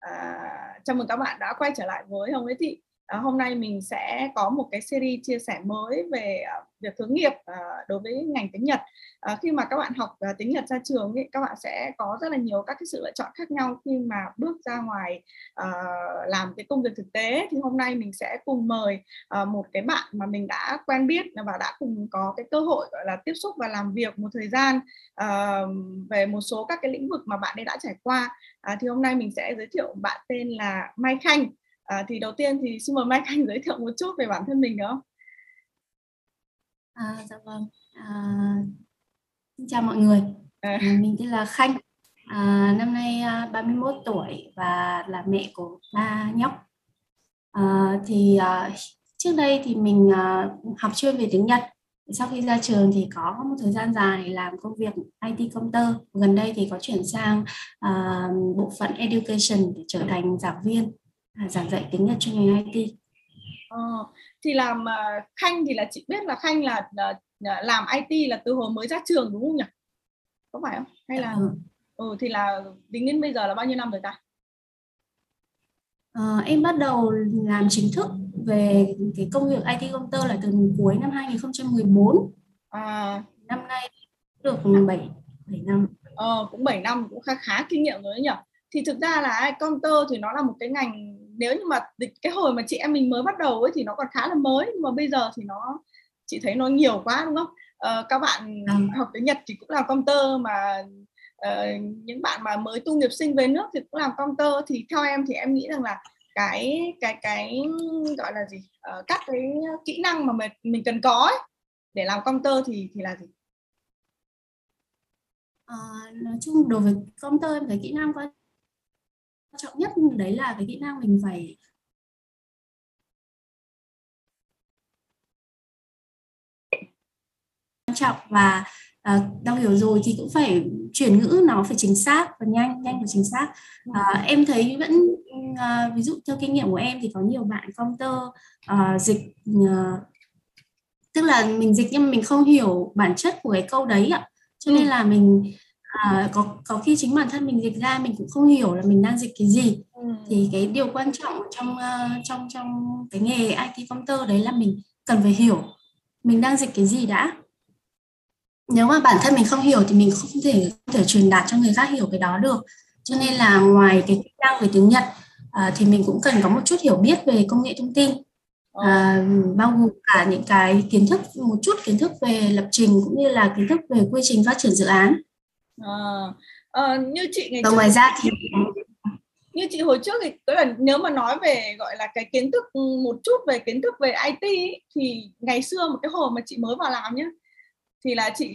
À, chào mừng các bạn đã quay trở lại với Hồng Nguyễn Thị. À, hôm nay mình sẽ có một cái series chia sẻ mới về uh, việc hướng nghiệp uh, đối với ngành tiếng Nhật. Uh, khi mà các bạn học uh, tiếng Nhật ra trường, thì các bạn sẽ có rất là nhiều các cái sự lựa chọn khác nhau khi mà bước ra ngoài uh, làm cái công việc thực tế. Thì hôm nay mình sẽ cùng mời uh, một cái bạn mà mình đã quen biết và đã cùng có cái cơ hội gọi là tiếp xúc và làm việc một thời gian uh, về một số các cái lĩnh vực mà bạn ấy đã trải qua. Uh, thì hôm nay mình sẽ giới thiệu bạn tên là Mai Khanh. À, thì đầu tiên thì xin mời Mai Khanh giới thiệu một chút về bản thân mình được không? À, dạ vâng. À, xin chào mọi người. À. À, mình tên là Khanh. À, năm nay 31 tuổi và là mẹ của ba nhóc. À, thì à, trước đây thì mình à, học chuyên về tiếng Nhật. Sau khi ra trường thì có một thời gian dài làm công việc IT công tơ. Gần đây thì có chuyển sang à, bộ phận education để trở thành giảng viên à, giảng dạy tiếng Nhật cho ngành IT. Ờ, thì làm Khanh thì là chị biết là Khanh là uh, làm IT là từ hồi mới ra trường đúng không nhỉ? Có phải không? Hay là ừ. ừ thì là tính đến bây giờ là bao nhiêu năm rồi ta? À, em bắt đầu làm chính thức về cái công việc IT công tơ là từ cuối năm 2014. À. Năm nay được 7 7 năm. Ờ, cũng 7 năm cũng khá khá kinh nghiệm rồi đấy nhỉ. Thì thực ra là công tơ thì nó là một cái ngành nếu như mà cái hồi mà chị em mình mới bắt đầu ấy thì nó còn khá là mới nhưng mà bây giờ thì nó chị thấy nó nhiều quá đúng không? Uh, các bạn ừ. học tiếng Nhật thì cũng làm công tơ mà uh, những bạn mà mới tu nghiệp sinh về nước thì cũng làm công tơ thì theo em thì em nghĩ rằng là cái cái cái gọi là gì? Uh, các cái kỹ năng mà mình mình cần có ấy, để làm công tơ thì thì là gì? À, nói chung đối với công tơ em thấy kỹ năng quan trọng nhất đấy là cái kỹ năng mình phải quan trọng và uh, đọc hiểu rồi thì cũng phải chuyển ngữ nó phải chính xác và nhanh nhanh và chính xác. Uh, em thấy vẫn uh, ví dụ theo kinh nghiệm của em thì có nhiều bạn counter uh, dịch uh, tức là mình dịch nhưng mà mình không hiểu bản chất của cái câu đấy ạ. Cho nên ừ. là mình à, có có khi chính bản thân mình dịch ra mình cũng không hiểu là mình đang dịch cái gì. Ừ. thì cái điều quan trọng trong uh, trong trong cái nghề IT computer đấy là mình cần phải hiểu mình đang dịch cái gì đã. Nếu mà bản thân mình không hiểu thì mình không thể không thể truyền đạt cho người khác hiểu cái đó được. Cho nên là ngoài cái kỹ năng về tiếng Nhật à, thì mình cũng cần có một chút hiểu biết về công nghệ thông tin. À, bao gồm cả những cái kiến thức một chút kiến thức về lập trình cũng như là kiến thức về quy trình phát triển dự án à, à, như chị ngày trước, ngoài ra thì như chị hồi trước thì tức là nếu mà nói về gọi là cái kiến thức một chút về kiến thức về IT ý, thì ngày xưa một cái hồi mà chị mới vào làm nhé thì là chị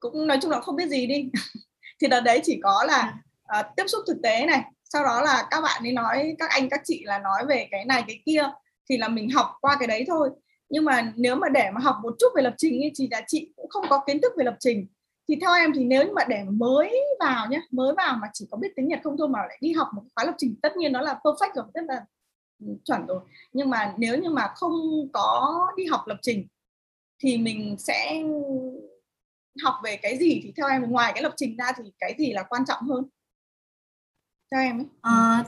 cũng nói chung là không biết gì đi. Thì đợt đấy chỉ có là uh, tiếp xúc thực tế này sau đó là các bạn ấy nói các anh các chị là nói về cái này cái kia thì là mình học qua cái đấy thôi. Nhưng mà nếu mà để mà học một chút về lập trình ấy, thì là chị cũng không có kiến thức về lập trình thì theo em thì nếu như mà để mới vào nhé mới vào mà chỉ có biết tiếng Nhật không thôi mà lại đi học một khóa lập trình tất nhiên nó là perfect rồi tức là ừ, chuẩn rồi. Nhưng mà nếu như mà không có đi học lập trình thì mình sẽ học về cái gì? Thì theo em ngoài cái lập trình ra thì cái gì là quan trọng hơn? Theo em ấy. À,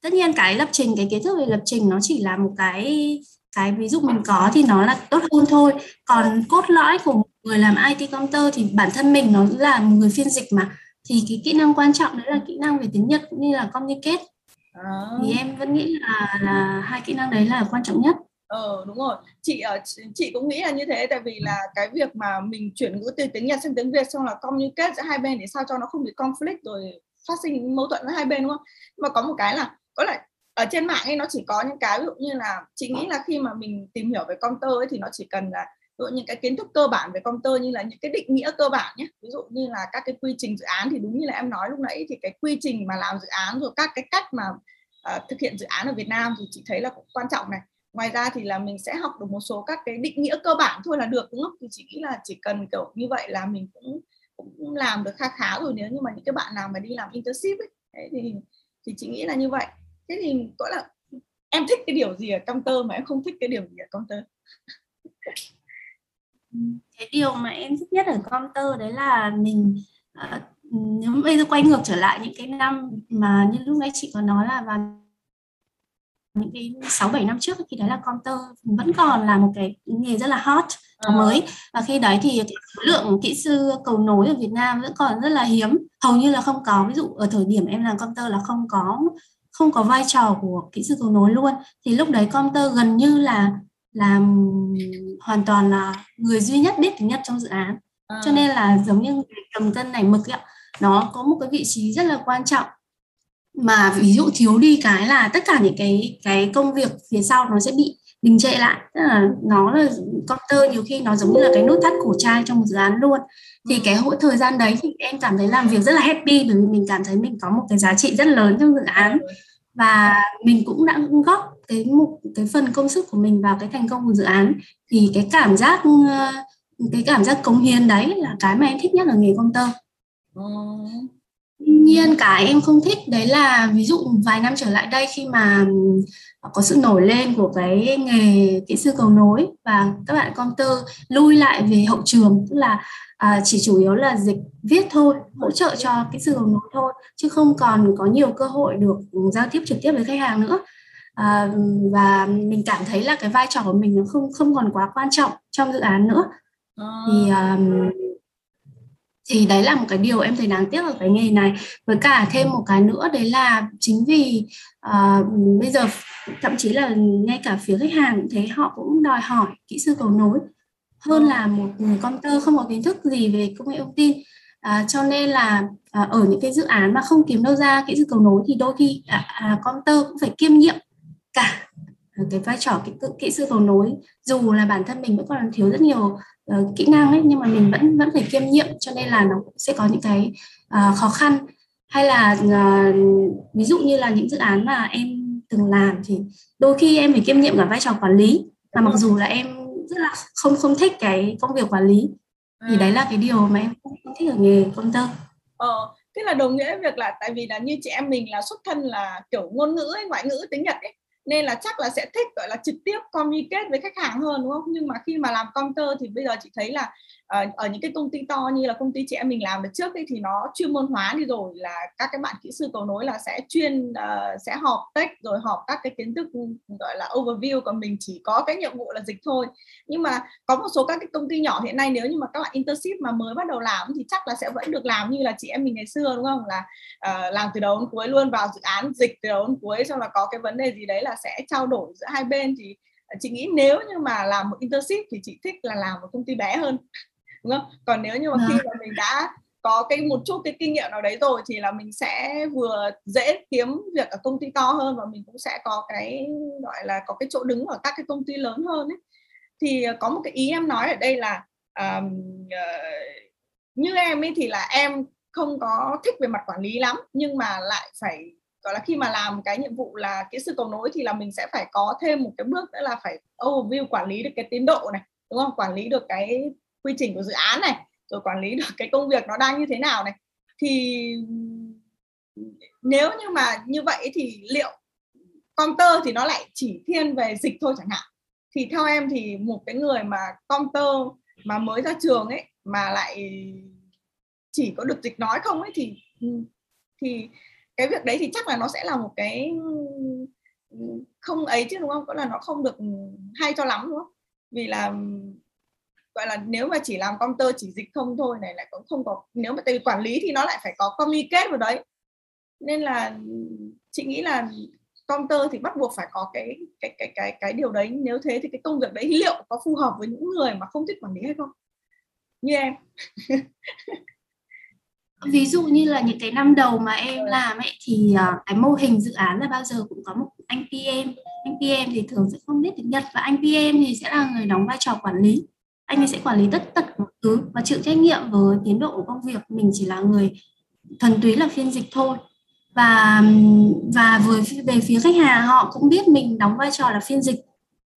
tất nhiên cái lập trình cái kiến thức về lập trình nó chỉ là một cái cái ví dụ mình có thì nó là tốt hơn thôi. Còn cốt lõi của người làm IT computer thì bản thân mình nó là một người phiên dịch mà. Thì cái kỹ năng quan trọng đấy là kỹ năng về tiếng Nhật cũng như là communicate. À. thì em vẫn nghĩ là là hai kỹ năng đấy là quan trọng nhất. Ờ đúng rồi. Chị ở chị cũng nghĩ là như thế tại vì là cái việc mà mình chuyển ngữ từ tiếng Nhật sang tiếng Việt xong là communicate giữa hai bên để sao cho nó không bị conflict rồi phát sinh mâu thuẫn giữa hai bên đúng không? Mà có một cái là có lại ở trên mạng ấy nó chỉ có những cái ví dụ như là chị nghĩ là khi mà mình tìm hiểu về công ấy thì nó chỉ cần là ví dụ những cái kiến thức cơ bản về công như là những cái định nghĩa cơ bản nhé. Ví dụ như là các cái quy trình dự án thì đúng như là em nói lúc nãy thì cái quy trình mà làm dự án rồi các cái cách mà uh, thực hiện dự án ở Việt Nam thì chị thấy là cũng quan trọng này. Ngoài ra thì là mình sẽ học được một số các cái định nghĩa cơ bản thôi là được đúng không? Thì chị nghĩ là chỉ cần kiểu như vậy là mình cũng cũng làm được khá khá rồi. Nếu như mà những cái bạn nào mà đi làm internship ấy ấy thì thì chị nghĩ là như vậy thế thì gọi là em thích cái điều gì ở counter mà em không thích cái điều gì ở counter cái điều mà em thích nhất ở counter đấy là mình uh, nếu bây giờ quay ngược trở lại những cái năm mà như lúc nãy chị có nói là vào những cái sáu bảy năm trước thì đấy là counter vẫn còn là một cái nghề rất là hot và mới. Và khi đấy thì số lượng kỹ sư cầu nối ở Việt Nam vẫn còn rất là hiếm. Hầu như là không có. Ví dụ ở thời điểm em làm counter là không có không có vai trò của kỹ sư cầu nối luôn. Thì lúc đấy counter gần như là làm hoàn toàn là người duy nhất biết tiếng Nhật trong dự án. À. cho nên là giống như cầm cân này mực ấy, nó có một cái vị trí rất là quan trọng. Mà ví dụ thiếu đi cái là tất cả những cái cái công việc phía sau nó sẽ bị đình trệ lại. Tức là nó là counter nhiều khi nó giống như là cái nút thắt cổ trai trong một dự án luôn. Thì cái hỗ thời gian đấy thì em cảm thấy làm việc rất là happy bởi vì mình cảm thấy mình có một cái giá trị rất lớn trong dự án. Và mình cũng đã góp cái một cái phần công sức của mình vào cái thành công của dự án. Thì cái cảm giác cái cảm giác cống hiến đấy là cái mà em thích nhất ở nghề công tơ. Tuy nhiên cái em không thích. Đấy là ví dụ vài năm trở lại đây khi mà có sự nổi lên của cái nghề kỹ sư cầu nối và các bạn công tơ lui lại về hậu trường. Tức là à, chỉ chủ yếu là dịch viết thôi hỗ trợ cho kỹ sư cầu nối thôi chứ không còn có nhiều cơ hội được giao tiếp trực tiếp với khách hàng nữa. À, và mình cảm thấy là cái vai trò của mình nó không không còn quá quan trọng trong dự án nữa. Thì um, thì đấy là một cái điều em thấy đáng tiếc ở cái nghề này. Với cả thêm một cái nữa đấy là chính vì uh, bây giờ thậm chí là ngay cả phía khách hàng cũng thấy họ cũng đòi hỏi kỹ sư cầu nối hơn là một người tơ không có kiến thức gì về công nghệ thông tin. À, cho nên là à, ở những cái dự án mà không kiếm đâu ra kỹ sư cầu nối thì đôi khi à, à, con tơ cũng phải kiêm nhiệm cả cái vai trò kỹ, kỹ sư cầu nối. Dù là bản thân mình vẫn còn thiếu rất nhiều uh, kỹ năng ấy nhưng mà mình vẫn vẫn phải kiêm nhiệm cho nên là nó sẽ có những cái uh, khó khăn. Hay là uh, ví dụ như là những dự án mà em từng làm thì đôi khi em phải kiêm nhiệm cả vai trò quản lý. Và mặc dù là em rất là không không thích cái công việc quản lý thì đấy là cái điều mà em không thích ở nghề công tơ. Ờ thế là đồng nghĩa việc là tại vì là như chị em mình là xuất thân là kiểu ngôn ngữ ấy, ngoại ngữ tiếng nhật ấy nên là chắc là sẽ thích, gọi là, trực tiếp communicate với khách hàng hơn, đúng không? Nhưng mà khi mà làm counter thì bây giờ chị thấy là uh, ở những cái công ty to như là công ty chị em mình làm được trước ấy, thì nó chuyên môn hóa đi rồi là các cái bạn kỹ sư cầu nối là sẽ chuyên uh, sẽ họp tech rồi họp các cái kiến thức gọi là overview còn mình chỉ có cái nhiệm vụ là dịch thôi. Nhưng mà có một số các cái công ty nhỏ hiện nay nếu như mà các bạn internship mà mới bắt đầu làm thì chắc là sẽ vẫn được làm như là chị em mình ngày xưa đúng không? Là uh, làm từ đầu đến cuối luôn vào dự án dịch từ đầu đến cuối xong là có cái vấn đề gì đấy là sẽ trao đổi giữa hai bên thì chị nghĩ nếu như mà làm một internship thì chị thích là làm một công ty bé hơn đúng không? Còn nếu như mà khi vâng. mà mình đã có cái một chút cái kinh nghiệm nào đấy rồi thì là mình sẽ vừa dễ kiếm việc ở công ty to hơn và mình cũng sẽ có cái gọi là có cái chỗ đứng ở các cái công ty lớn hơn ấy. Thì ờ, có một cái ý em nói ở đây là um, uh, như em ấy thì là em không có thích về mặt quản lý lắm nhưng mà lại phải gọi là khi mà làm cái nhiệm vụ là kỹ sư cầu nối thì là mình sẽ phải có thêm một cái bước nữa là phải overview quản lý được cái tiến độ này đúng không? Quản lý được cái quy trình của dự án này, rồi quản lý được cái công việc nó đang như thế nào này. Thì nếu như mà như vậy thì liệu counter thì nó lại chỉ thiên về dịch thôi chẳng hạn? Thì theo em thì một cái người mà counter mà mới ra trường ấy, mà lại chỉ có được dịch nói không ấy thì thì cái việc đấy thì chắc là nó sẽ là một cái không ấy chứ, đúng không? Có là nó không được hay cho lắm, đúng không? Vì là gọi là nếu mà chỉ làm counter chỉ dịch không thôi này lại cũng không có nếu mà từ quản lý thì nó lại phải có communicate vào đấy. Nên là chị nghĩ là counter thì bắt buộc phải có cái cái cái cái cái điều đấy. Nếu thế thì cái công việc đấy liệu có phù hợp với những người mà không thích quản lý hay không? Như em. Ví dụ như là những cái năm đầu mà em làm ấy thì uh, cái mô hình dự án là bao giờ cũng có một anh PM anh PM thì thường sẽ không biết tiếng Nhật và anh PM thì sẽ là người đóng vai trò quản lý anh ấy sẽ quản lý tất tật mọi thứ và chịu trách nhiệm với tiến độ của công việc. Mình chỉ là người thuần túy là phiên dịch thôi. Và và với về phía khách hàng họ cũng biết mình đóng vai trò là phiên dịch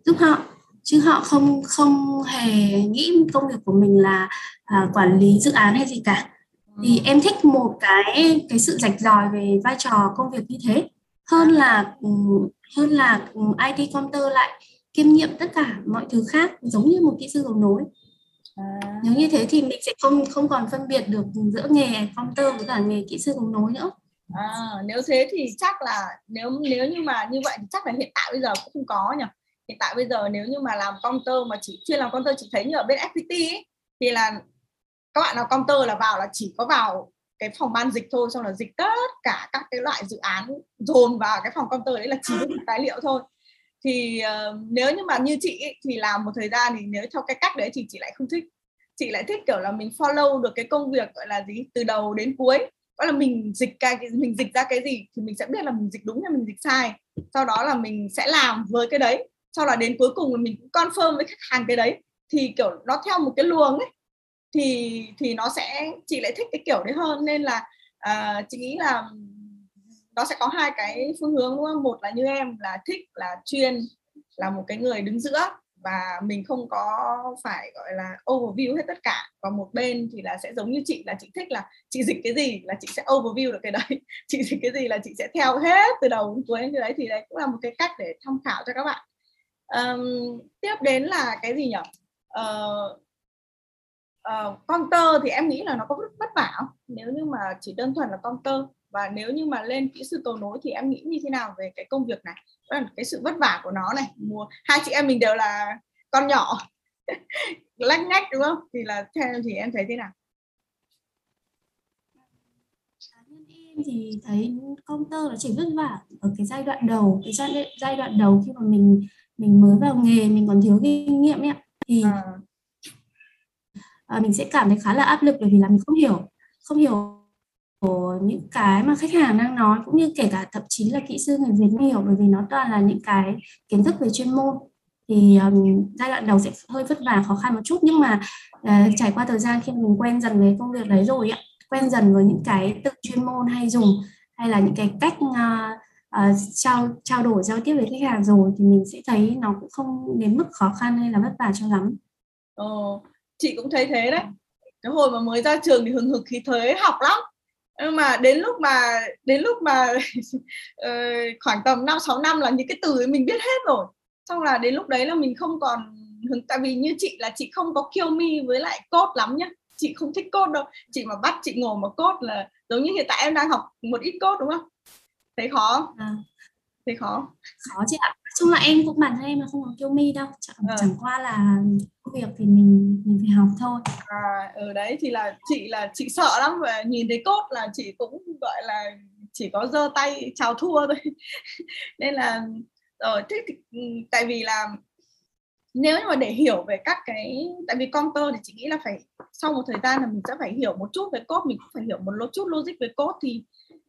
giúp họ chứ họ không không hề nghĩ công việc của mình là à, quản lý dự án hay gì cả. Thì em thích một cái cái sự rạch ròi về vai trò công việc như thế. Hơn là hơn là IT counter lại kiêm nhiệm tất cả mọi thứ khác giống như một kỹ sư cầu nối. À. nếu như thế thì mình sẽ không không còn phân biệt được giữa nghề counter với cả nghề kỹ sư cầu nối nữa. À, nếu thế thì chắc là nếu nếu như mà như vậy thì chắc là hiện tại bây giờ cũng không có nhỉ. Hiện tại bây giờ nếu như mà làm counter mà chỉ chuyên làm counter chỉ thấy như ở bên FPT ấy, thì là các bạn nào counter là vào là chỉ có vào cái phòng ban dịch thôi xong là dịch tất cả các cái loại dự án dồn vào cái phòng counter đấy là chỉ một tài liệu thôi thì uh, nếu như mà như chị ấy, thì làm một thời gian thì nếu theo cái cách đấy thì chị lại không thích. Chị lại thích kiểu là mình follow được cái công việc gọi là gì từ đầu đến cuối. Gọi là mình dịch cái mình dịch ra cái gì thì mình sẽ biết là mình dịch đúng hay mình dịch sai. Sau đó là mình sẽ làm với cái đấy. Sau đó đến cuối cùng là mình cũng confirm với khách hàng cái đấy. Thì kiểu nó theo một cái luồng ấy. Thì thì nó sẽ chị lại thích cái kiểu đấy hơn. Nên là uh, chị nghĩ là nó sẽ có hai cái phương hướng đúng không? Một là như em là thích là chuyên là một cái người đứng giữa và mình không có phải gọi là overview hết tất cả. Và một bên thì là sẽ giống như chị là chị thích là chị dịch cái gì là chị sẽ overview được cái đấy. Chị dịch cái gì là chị sẽ theo hết từ đầu đến cuối như đấy. Thì đấy cũng là một cái cách để tham khảo cho các bạn. Um, tiếp đến là cái gì nhỉ? Uh, uh, counter thì em nghĩ là nó có vất vả không? Nếu như mà chỉ đơn thuần là counter và nếu như mà lên kỹ sư cầu nối thì em nghĩ như thế nào về cái công việc này? Cái sự vất vả của nó này. Mùa hai chị em mình đều là con nhỏ. Lách nhách đúng không? Thì là theo em thì em thấy thế nào? Em thì thấy counter nó chỉ vất vả ở cái giai đoạn đầu cái giai, giai đoạn đầu khi mà mình mình mới vào nghề mình còn thiếu kinh nghiệm ấy thì à. À, mình sẽ cảm thấy khá là áp lực bởi vì là mình không hiểu không hiểu những cái mà khách hàng đang nói cũng như kể cả thậm chí là kỹ sư người Việt hiểu bởi vì nó toàn là những cái kiến thức về chuyên môn thì um, giai đoạn đầu sẽ hơi vất vả khó khăn một chút nhưng mà uh, trải qua thời gian khi mình quen dần với công việc đấy rồi ạ quen dần với những cái tự chuyên môn hay dùng hay là những cái cách uh, uh, trao trao đổi giao tiếp với khách hàng rồi thì mình sẽ thấy nó cũng không đến mức khó khăn hay là vất vả cho lắm. Ồ, chị cũng thấy thế đấy. Cái hồi mà mới ra trường thì hừng hực khí thế học lắm nhưng mà đến lúc mà, đến lúc mà ờ, khoảng tầm năm, sáu năm là những cái từ ấy mình biết hết rồi. Xong là đến lúc đấy là mình không còn hứng, tại vì như chị là chị không có kill me với lại cốt lắm nhá. Chị không thích cốt đâu. Chị mà bắt, chị ngồi mà cốt là giống như hiện tại em đang học một ít cốt đúng không? Thấy khó à thấy khó khó chị ạ. Chung là em cũng bản thân em là không có kiêu mi đâu. Chẳng, à. chẳng qua là công việc thì mình mình phải học thôi. À ở ừ, đấy thì là chị là chị sợ lắm và nhìn thấy cốt là chị cũng gọi là chỉ có giơ tay chào thua thôi. Nên là rồi thế thì, ừ, tại vì là nếu mà để hiểu về các cái tại vì counter thì chị nghĩ là phải sau một thời gian là mình sẽ phải hiểu một chút về code mình cũng phải hiểu một chút logic về code thì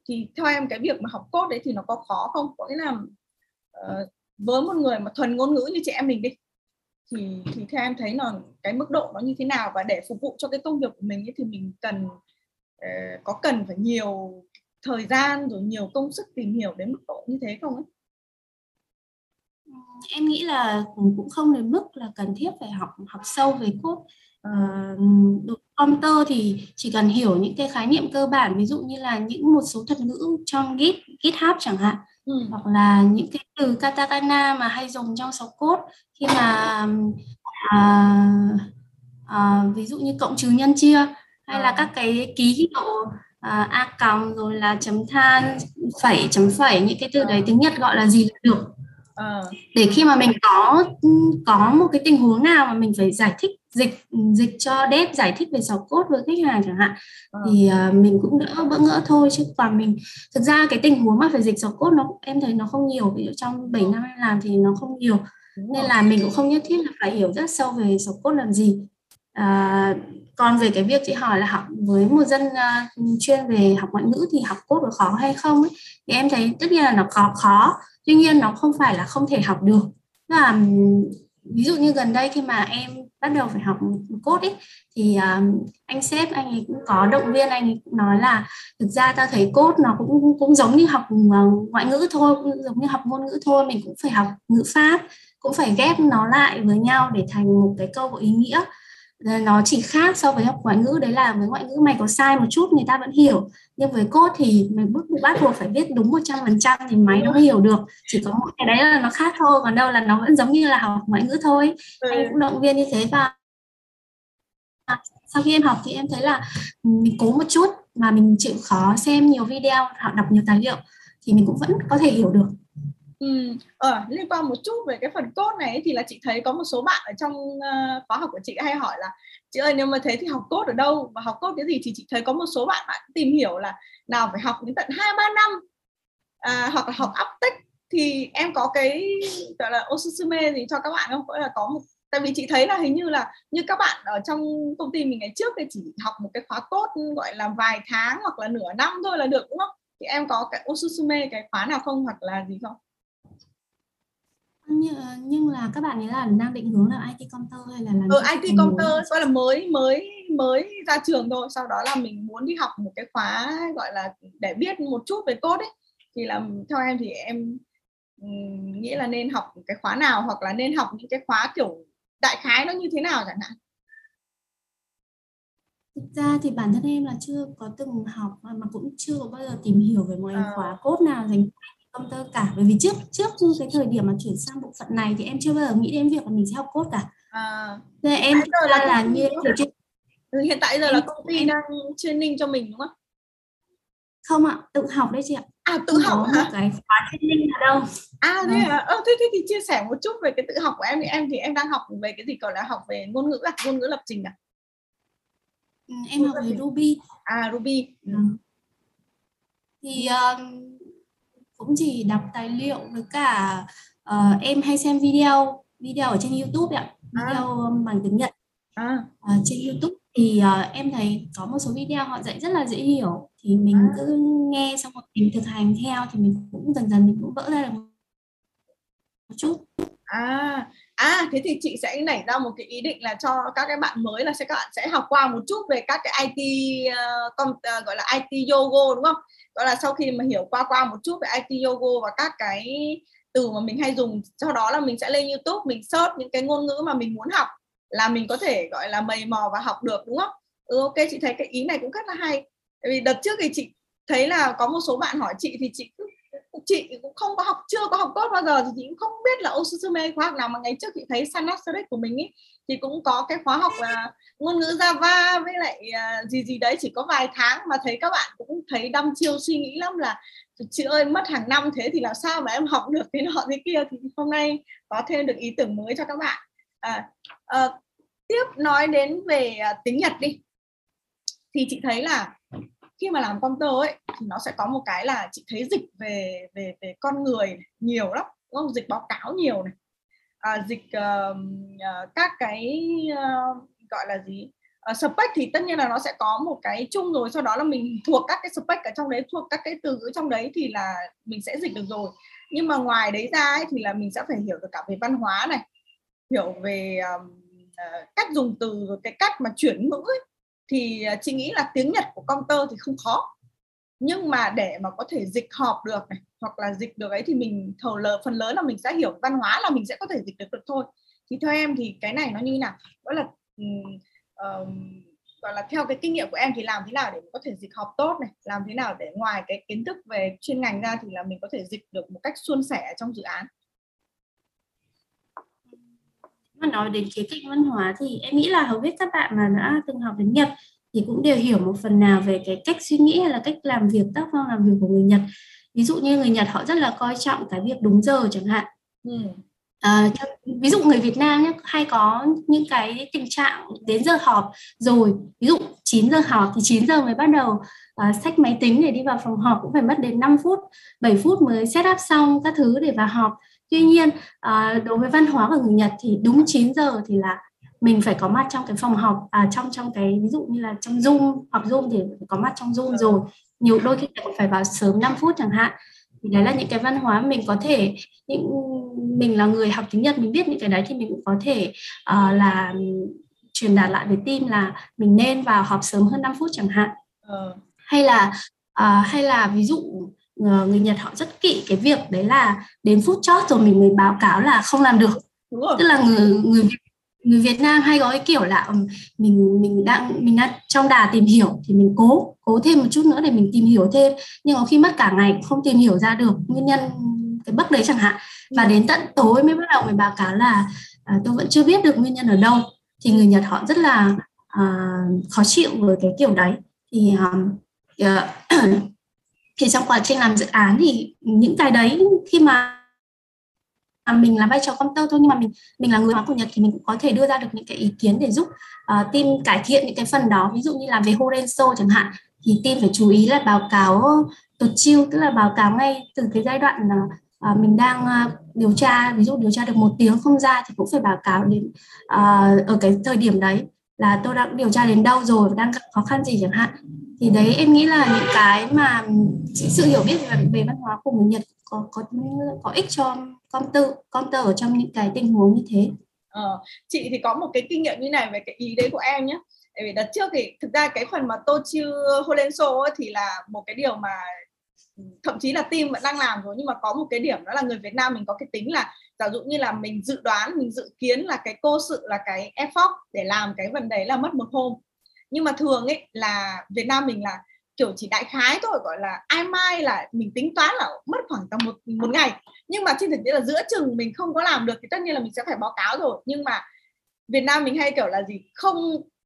thì theo em cái việc mà học code đấy thì nó có khó không? Có nghĩa là uh, với một người mà thuần ngôn ngữ như chị em mình đi thì thì theo em thấy là cái mức độ nó như thế nào? Và để phục vụ cho cái công việc của mình ấy, thì mình cần uh, có cần phải nhiều thời gian rồi nhiều công sức tìm hiểu đến mức độ như thế không ấy? Em nghĩ là cũng không đến mức là cần thiết phải học học sâu về cốt uh, computer thì chỉ cần hiểu những cái khái niệm cơ bản ví dụ như là những một số thuật ngữ trong Git GitHub chẳng hạn ừ. hoặc là những cái từ katakana mà hay dùng trong số code khi mà à, à, ví dụ như cộng trừ nhân chia hay là các cái ký hiệu à, a còng rồi là chấm than phẩy chấm phẩy những cái từ đấy tiếng Nhật gọi là gì được. Để khi mà mình có có một cái tình huống nào mà mình phải giải thích dịch dịch cho dev giải thích về sáu cốt với khách hàng chẳng hạn. Ừ. thì uh, mình cũng đỡ bỡ ngỡ thôi chứ còn mình thực ra cái tình huống mà phải dịch sáu cốt nó em thấy nó không nhiều. Ví dụ trong 7 năm em làm thì nó không nhiều. Nên là mình cũng không nhất thiết là phải hiểu rất sâu về sáu cốt làm gì. À, còn về cái việc chị hỏi là học với một dân uh, chuyên về học ngoại ngữ thì học cốt có khó hay không ấy thì em thấy tất nhiên là nó khó khó. Tuy nhiên nó không phải là không thể học được. Là ví dụ như gần đây khi mà em bắt đầu phải học code ấy thì um, anh sếp anh ấy cũng có động viên anh ấy cũng nói là thực ra ta thấy code nó cũng cũng giống như học à, ngoại ngữ thôi cũng giống như học ngôn ngữ thôi mình cũng phải học ngữ pháp cũng phải ghép nó lại với nhau để thành một cái câu có ý nghĩa nó chỉ khác so với học ngoại ngữ đấy là với ngoại ngữ mày có sai một chút người ta vẫn hiểu. Nhưng với code thì mình bắt bắt buộc phải viết đúng 100% thì máy nó hiểu được. Chỉ có một cái đấy là nó khác thôi còn đâu là nó vẫn giống như là học ngoại ngữ thôi. Ừ. anh cũng động viên như thế và sau khi em học thì em thấy là mình cố một chút mà mình chịu khó xem nhiều video hoặc đọc nhiều tài liệu thì mình cũng vẫn có thể hiểu được Ừ, ờ, liên quan một chút về cái phần cốt này thì là chị thấy có một số bạn ở trong uh, khóa học của chị hay hỏi là chị ơi nếu mà thế thì học cốt ở đâu và học cốt cái gì thì chị thấy có một số bạn bạn tìm hiểu là nào phải học đến tận hai ba năm à, hoặc là học uptech thì em có cái gọi là osusume gì cho các bạn không? Có là có một tại vì chị thấy là hình như là như các bạn ở trong công ty mình ngày trước thì chỉ học một cái khóa cốt gọi là vài tháng hoặc là nửa năm thôi là được đúng không? Thì em có cái osusume cái khóa nào không hoặc là gì không? Nhưng, nhưng là các bạn ấy là đang định hướng là IT counter hay là làm ừ, IT counter gọi là mới mới mới ra trường thôi. Sau đó là mình muốn đi học một cái khóa gọi là để biết một chút về code ấy. Thì là theo em thì em nghĩ là nên học cái khóa nào hoặc là nên học những cái khóa kiểu đại khái nó như thế nào chẳng hạn. Thực ra thì bản thân em là chưa có từng học mà cũng chưa có bao giờ tìm hiểu về một à. khóa code nào dành công tơ cả. Bởi vì trước trước cái thời điểm mà chuyển sang bộ phận này thì em chưa bao giờ nghĩ đến việc là mình sẽ học code cả. À, Nên em giờ là, là như hiện tại giờ em, là công ty em, đang training cho mình đúng không? Không ạ tự học đấy chị ạ. À tự không học hả? cái khóa training ở đâu. À thế à? Ờ, thế, thế thì chia sẻ một chút về cái tự học của em thì em thì em đang học về cái gì gọi là học về ngôn ngữ à? Ngôn ngữ lập trình à? Ừ, em học về Ruby. À Ruby. Ừ. thì um, cũng chỉ đọc tài liệu với cả uh, em hay xem video video ở trên YouTube ạ à. video à. bằng tiếng Nhật à. uh, trên YouTube thì uh, em thấy có một số video họ dạy rất là dễ hiểu thì mình à. cứ nghe xong rồi mình thực hành theo thì mình cũng dần dần mình cũng vỡ ra được một chút à à thế thì chị sẽ nảy ra một cái ý định là cho các cái bạn mới là sẽ các bạn sẽ học qua một chút về các cái IT uh, ờ, com, uh, ờ, gọi là IT yoga đúng không đó là sau khi mà hiểu qua qua một chút về IT yoga và các cái từ mà mình hay dùng sau đó là mình sẽ lên YouTube mình search những cái ngôn ngữ mà mình muốn học là mình có thể gọi là mầy mò và học được đúng không? Ừ ok chị thấy cái ý này cũng rất là hay. Tại vì đợt trước thì chị thấy là có một số bạn hỏi chị thì chị cứ chị cũng không có học chưa có học tốt bao giờ thì chị cũng không biết là Osusume khóa học nào. Mà ngày trước chị thấy Sanasuric của mình ấy thì cũng có cái khóa học là ngôn ngữ Java với lại uh, gì gì đấy chỉ có vài tháng mà thấy các bạn cũng thấy đăm chiêu suy nghĩ lắm là chị ơi mất hàng năm thế thì làm sao mà em học được cái nọ thế kia? Thì hôm nay có thêm được ý tưởng mới cho các bạn. À, à, tiếp nói đến về uh, tiếng Nhật đi. Thì chị thấy là khi mà làm công tơ ấy thì nó sẽ có một cái là chị thấy dịch về về về con người nhiều lắm đúng không? Dịch báo cáo nhiều này à, dịch uh, uh, các cái uh, gọi là gì? Uh, spec thì tất nhiên là nó sẽ có một cái chung rồi sau đó là mình thuộc các cái spec ở trong đấy thuộc các cái từ ngữ trong đấy thì là mình sẽ dịch được rồi. Nhưng mà ngoài đấy ra ấy, thì là mình sẽ phải hiểu được cả về văn hóa này hiểu về um, uh, cách dùng từ cái cách mà chuyển ngữ ấy, thì à, chị nghĩ là tiếng Nhật của công tơ thì không khó. Nhưng mà để mà có thể dịch họp được này hoặc là dịch được ấy thì mình thầu lờ phần lớn là mình sẽ hiểu văn hóa là mình sẽ có thể dịch được được thôi. Thì theo em thì cái này nó như nào? Đó là um, gọi là theo cái kinh nghiệm của em thì làm thế nào để có thể dịch họp tốt này? Làm thế nào để ngoài cái kiến thức về chuyên ngành ra thì là mình có thể dịch được một cách suôn sẻ trong dự án? Mà nói đến khía cạnh văn hóa thì em nghĩ là hầu hết các bạn mà đã từng học đến Nhật thì cũng đều hiểu một phần nào về cái cách suy nghĩ hay là cách làm việc tác phong làm việc của người Nhật. Ví dụ như người Nhật họ rất là coi trọng cái việc đúng giờ chẳng hạn. Ừ. à, ví dụ người Việt Nam nhé hay có những cái tình trạng đến giờ họp rồi ví dụ 9 giờ họp thì 9 giờ mới bắt đầu xách máy tính để đi vào phòng họp cũng phải mất đến 5 phút 7 phút mới set up xong các thứ để vào họp tuy nhiên uh, đối với văn hóa của người Nhật thì đúng 9 giờ thì là mình phải có mặt trong cái phòng họp à, trong trong cái ví dụ như là trong zoom họp zoom thì phải có mặt trong zoom rồi. Nhiều đôi khi cũng phải vào sớm 5 phút chẳng hạn. Thì đấy là những cái văn hóa mình có thể những mình là người học tiếng Nhật mình biết những cái đấy thì mình cũng có thể uh, là truyền đạt lại với team là mình nên vào họp sớm hơn 5 phút chẳng hạn. Ừ. hay là uh, hay là ví dụ người Nhật họ rất kỵ cái việc đấy là đến phút chót rồi mình mới báo cáo là không làm được. Tức là người người Việt người Việt Nam hay có cái kiểu là mình mình đang mình đang trong đà tìm hiểu thì mình cố cố thêm một chút nữa để mình tìm hiểu thêm. Nhưng có khi mất cả ngày không tìm hiểu ra được nguyên nhân cái bước đấy chẳng hạn. Và đến tận tối mới bắt đầu mới báo cáo là à, tôi vẫn chưa biết được nguyên nhân ở đâu. Thì người Nhật họ rất là uh, khó chịu với cái kiểu đấy. Thì uh, thì trong quá trình làm dự án thì những cái đấy khi mà mình là vai trò công tơ thôi nhưng mà mình mình là người hóa của Nhật thì mình cũng có thể đưa ra được những cái ý kiến để giúp uh, team cải thiện những cái phần đó. Ví dụ như là về Horenso chẳng hạn thì team phải chú ý là báo cáo tột chiêu tức là báo cáo ngay từ cái giai đoạn uh, mình đang uh, điều tra ví dụ điều tra được một tiếng không ra thì cũng phải báo cáo đến uh, ở cái thời điểm đấy là tôi đang điều tra đến đâu rồi và đang gặp khó khăn gì chẳng hạn thì đấy em nghĩ là những cái mà sự hiểu biết về, về văn hóa của người Nhật có có có ích cho con tư con tơ ở trong những cái tình huống như thế. Ờ, chị thì có một cái kinh nghiệm như này về cái ý đấy của em nhé. Tại vì đợt trước thì thực ra cái phần mà tôi chưa Holenso ấy, thì là một cái điều mà ừ, thậm chí là team vẫn đang làm rồi nhưng mà có một cái điểm đó là người Việt Nam mình có cái tính là giả dụ như là mình dự đoán, mình dự kiến là cái cô sự, là cái effort để làm cái vấn đấy là mất một hôm. Nhưng mà thường ấy là Việt Nam mình là kiểu chỉ đại khái thôi, gọi là ai mai là mình tính toán là mất khoảng tầm một một ngày. Nhưng mà trên thực tế là giữa chừng mình không có làm được thì tất nhiên là mình sẽ phải báo cáo rồi. Nhưng mà Việt Nam mình hay kiểu là gì, không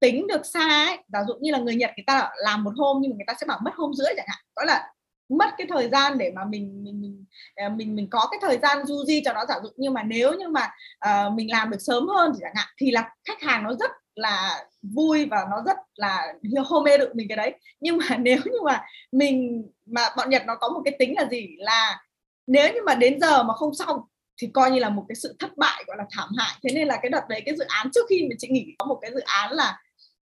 tính được xa ấy. Giả dụ như là người Nhật người ta làm một hôm nhưng mà người ta sẽ bảo mất hôm rưỡi chẳng hạn. Gọi là mất cái thời gian để mà mình mình mình ờ, mình mình có cái thời gian du di cho nó giả dụ nhưng mà nếu như mà uh, mình làm được sớm hơn thì chẳng hạn thì là khách hàng nó rất là vui và nó rất là hô mê được mình cái đấy. Nhưng mà nếu như mà mình mà bọn Nhật nó có một cái tính là gì? Là nếu như mà đến giờ mà không xong thì coi như là một cái sự thất bại gọi là thảm hại. Thế nên là cái đợt đấy cái dự án trước khi mà chị nghỉ có một cái dự án là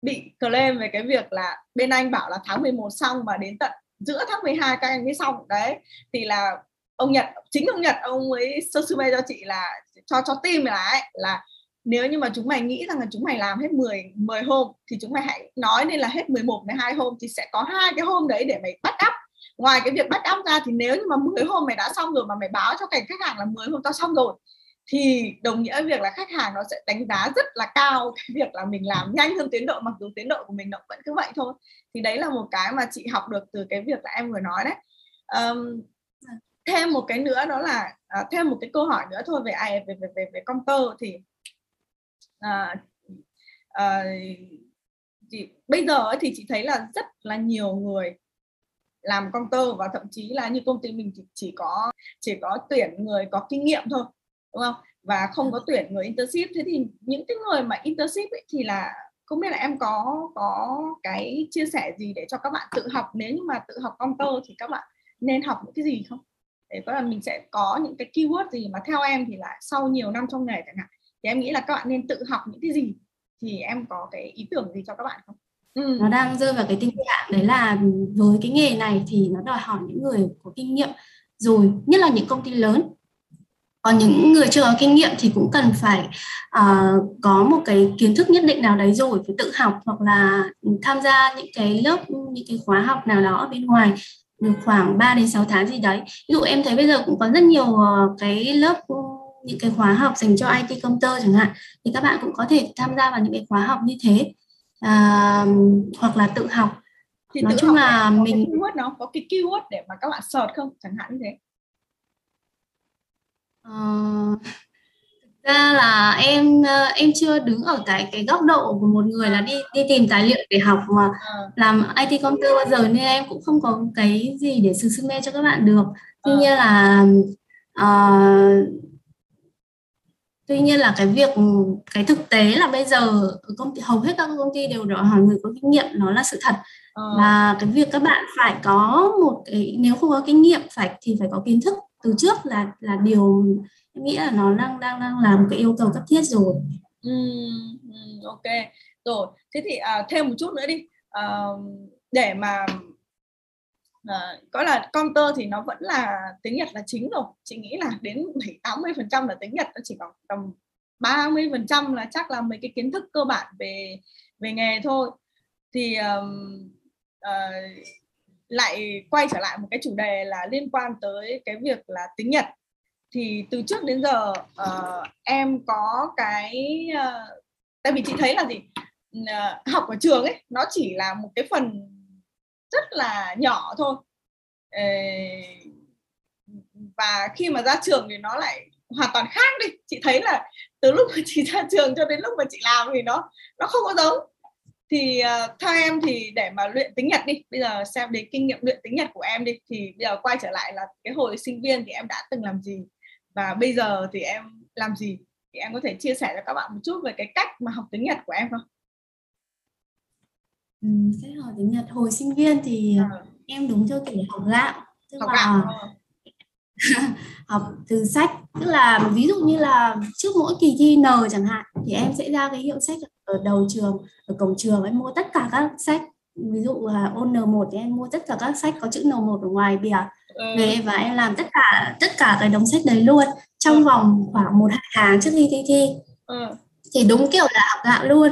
bị claim về cái việc là bên anh bảo là tháng 11 xong mà đến tận giữa tháng 12 các anh mới xong. Đấy thì là ông Nhật chính ông Nhật ông ấy Susume cho chị là cho cho team là ấy, là nếu như mà chúng mày nghĩ rằng là chúng mày làm hết 10 10 hôm thì chúng mày hãy nói nên là hết 11 12 hôm thì sẽ có hai cái hôm đấy để mày bắt up. Ngoài cái việc bắt up ra thì nếu như mà 10 hôm mày đã xong rồi mà mày báo cho cảnh khách hàng là 10 hôm tao xong rồi thì đồng nghĩa việc là khách hàng nó sẽ đánh giá rất là cao cái việc là mình làm nhanh hơn tiến độ mặc dù tiến độ của mình nó vẫn cứ vậy thôi. Thì đấy là một cái mà chị học được từ cái việc là em vừa nói đấy. Um, thêm một cái nữa đó là uh, thêm một cái câu hỏi nữa thôi về ai về về về về công tơ thì uh, uh, chị, bây giờ thì chị thấy là rất là nhiều người làm công tơ và thậm chí là như công ty mình chỉ, chỉ có chỉ có tuyển người có kinh nghiệm thôi đúng không? Và không có tuyển người internship. Thế thì những cái người mà internship ấy thì là không biết là em có có cái chia sẻ gì để cho các bạn tự học? Nếu như mà tự học công tơ thì các bạn nên học những cái gì không? Để có là mình sẽ có những cái keyword gì mà theo em thì là sau nhiều năm trong nghề chẳng hạn, thì em nghĩ là các bạn nên tự học những cái gì? Thì em có cái ý tưởng gì cho các bạn không? Ừ. nó đang rơi vào cái tình trạng đấy là với cái nghề này thì nó đòi hỏi những người có kinh nghiệm rồi, nhất là những công ty lớn còn những người chưa có kinh nghiệm thì cũng cần phải uh, có một cái kiến thức nhất định nào đấy rồi phải tự học hoặc là tham gia những cái lớp những cái khóa học nào đó ở bên ngoài được khoảng 3 đến 6 tháng gì đấy. Ví dụ em thấy bây giờ cũng có rất nhiều uh, cái lớp những cái khóa học dành cho IT công tơ chẳng hạn thì các bạn cũng có thể tham gia vào những cái khóa học như thế à, hoặc là tự học. Thì nói chung là mình cái keyword nó có cái keyword để mà các bạn search không? Chẳng hạn như thế uh, ra là em ờ, em chưa đứng ở cái cái góc độ của một người là đi đi tìm tài liệu để học mà à. làm IT công tơ bao giờ nên em cũng không có cái gì để sử mê cho các bạn được tuy nhiên là uh, tuy nhiên là cái việc cái thực tế là bây giờ công ty hầu hết các công ty đều đòi hỏi người có kinh nghiệm nó là sự thật ờ. và cái việc các bạn phải có một cái nếu không có kinh nghiệm phải thì phải có kiến thức từ trước là là điều em nghĩ là nó đang đang đang làm cái yêu cầu cấp thiết rồi. Ừ, ok. Rồi thế thì à, thêm một chút nữa đi. À, để mà à, có là counter thì nó vẫn là tiếng Nhật là chính rồi. Chị nghĩ là đến 80 phần trăm là tiếng Nhật nó chỉ còn tầm 30 phần trăm là chắc là mấy cái kiến thức cơ bản về về nghề thôi. Thì um, uh, lại quay trở lại một cái chủ đề là liên quan tới cái việc là tiếng Nhật. Thì từ trước đến giờ uh, em có cái uh, tại vì chị thấy là gì? Uh, học ở trường ấy nó chỉ là một cái phần rất là nhỏ thôi. Và khi mà ra trường thì nó lại hoàn toàn khác đi. Chị thấy là từ lúc mà chị ra trường cho đến lúc mà chị làm thì nó nó không có giống thì uh, theo em thì để mà luyện tiếng Nhật đi bây giờ xem đến kinh nghiệm luyện tiếng Nhật của em đi thì bây giờ quay trở lại là cái hồi sinh viên thì em đã từng làm gì và bây giờ thì em làm gì thì em có thể chia sẻ cho các bạn một chút về cái cách mà học tiếng Nhật của em không? Ừ, cái hồi tiếng Nhật hồi sinh viên thì à. em đúng theo kiểu học gạo tức học là gạo. học từ sách tức là ví dụ như là trước mỗi kỳ thi N chẳng hạn thì em sẽ ra cái hiệu sách ở đầu trường ở cổng trường em mua tất cả các sách ví dụ là ôn N1 thì em mua tất cả các sách có chữ N1 ở ngoài bìa ừ. về và em làm tất cả tất cả cái đống sách đấy luôn trong ừ. vòng khoảng một tháng trước khi thi thi ừ. thì đúng kiểu là học gạo luôn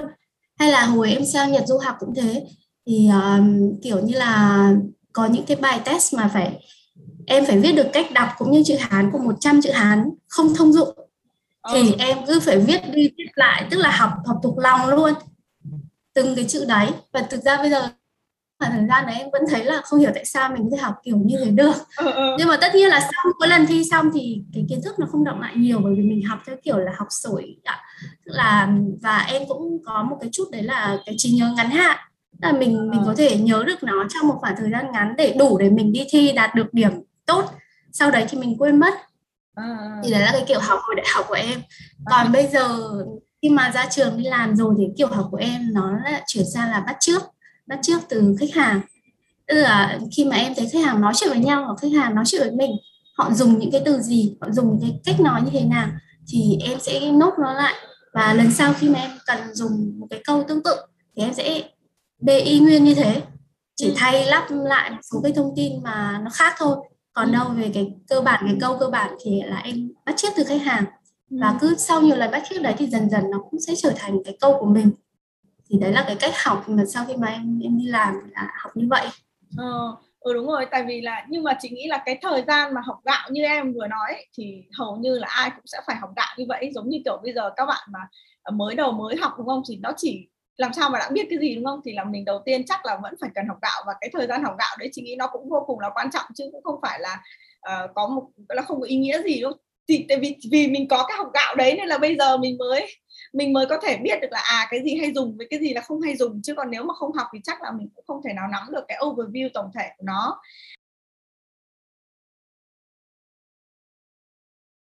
hay là hồi em sang Nhật du học cũng thế thì um, kiểu như là có những cái bài test mà phải em phải viết được cách đọc cũng như chữ Hán của 100 chữ Hán không thông dụng. Thì ừ. em cứ phải viết đi viết lại tức là học học thuộc lòng luôn từng cái chữ đấy. Và thực ra bây giờ mà thời gian đấy em vẫn thấy là không hiểu tại sao mình có thể học kiểu như thế được. Ừ, ừ. nhưng mà tất nhiên là sau mỗi lần thi xong thì cái kiến thức nó không động lại nhiều bởi vì mình học theo kiểu là học sổi ạ. Tức là và em cũng có một cái chút đấy là cái trí nhớ ngắn hạn. Là mình mình có thể nhớ được nó trong một khoảng thời gian ngắn để đủ để mình đi thi đạt được điểm tốt sau đấy thì mình quên mất. Thì đấy là cái kiểu học hồi đại học của em. Còn bây giờ khi mà ra trường đi làm rồi thì kiểu học của em nó lại chuyển sang là bắt trước bắt trước từ khách hàng. Tức là khi mà em thấy khách hàng nói chuyện với nhau hoặc khách hàng nói chuyện với mình họ dùng những cái từ gì họ dùng cái cách nói như thế nào thì em sẽ nốt nó lại. Và lần sau khi mà em cần dùng một cái câu tương tự thì em sẽ bê y nguyên như thế chỉ ừ. thay lắp lại một số cái thông tin mà nó khác thôi còn đâu về cái cơ bản cái câu cơ bản thì là em bắt chước từ khách hàng. Và ừ. cứ sau nhiều lần bắt chước đấy thì dần dần nó cũng sẽ trở thành cái câu của mình. Thì đấy là cái cách học mà sau khi mà em em đi làm là học như vậy. Ờ, ừ đúng rồi. Tại vì là nhưng mà chị nghĩ là cái thời gian mà học gạo như em vừa nói thì hầu như là ai cũng sẽ phải học gạo như vậy. Giống như kiểu bây giờ các bạn mà mới đầu mới học đúng không? Thì nó chỉ làm sao mà đã biết cái gì đúng không? Thì là mình đầu tiên chắc là vẫn phải cần học gạo và cái thời gian học gạo đấy chị nghĩ nó cũng vô cùng là quan trọng chứ cũng không phải là uh, có một là không có ý nghĩa gì đâu thì tại vì vì mình có cái học gạo đấy nên là bây giờ mình mới mình mới có thể biết được là à cái gì hay dùng với cái gì là không hay dùng. Chứ còn nếu mà không học thì chắc là mình cũng không thể nào nắm được cái overview tổng thể của nó.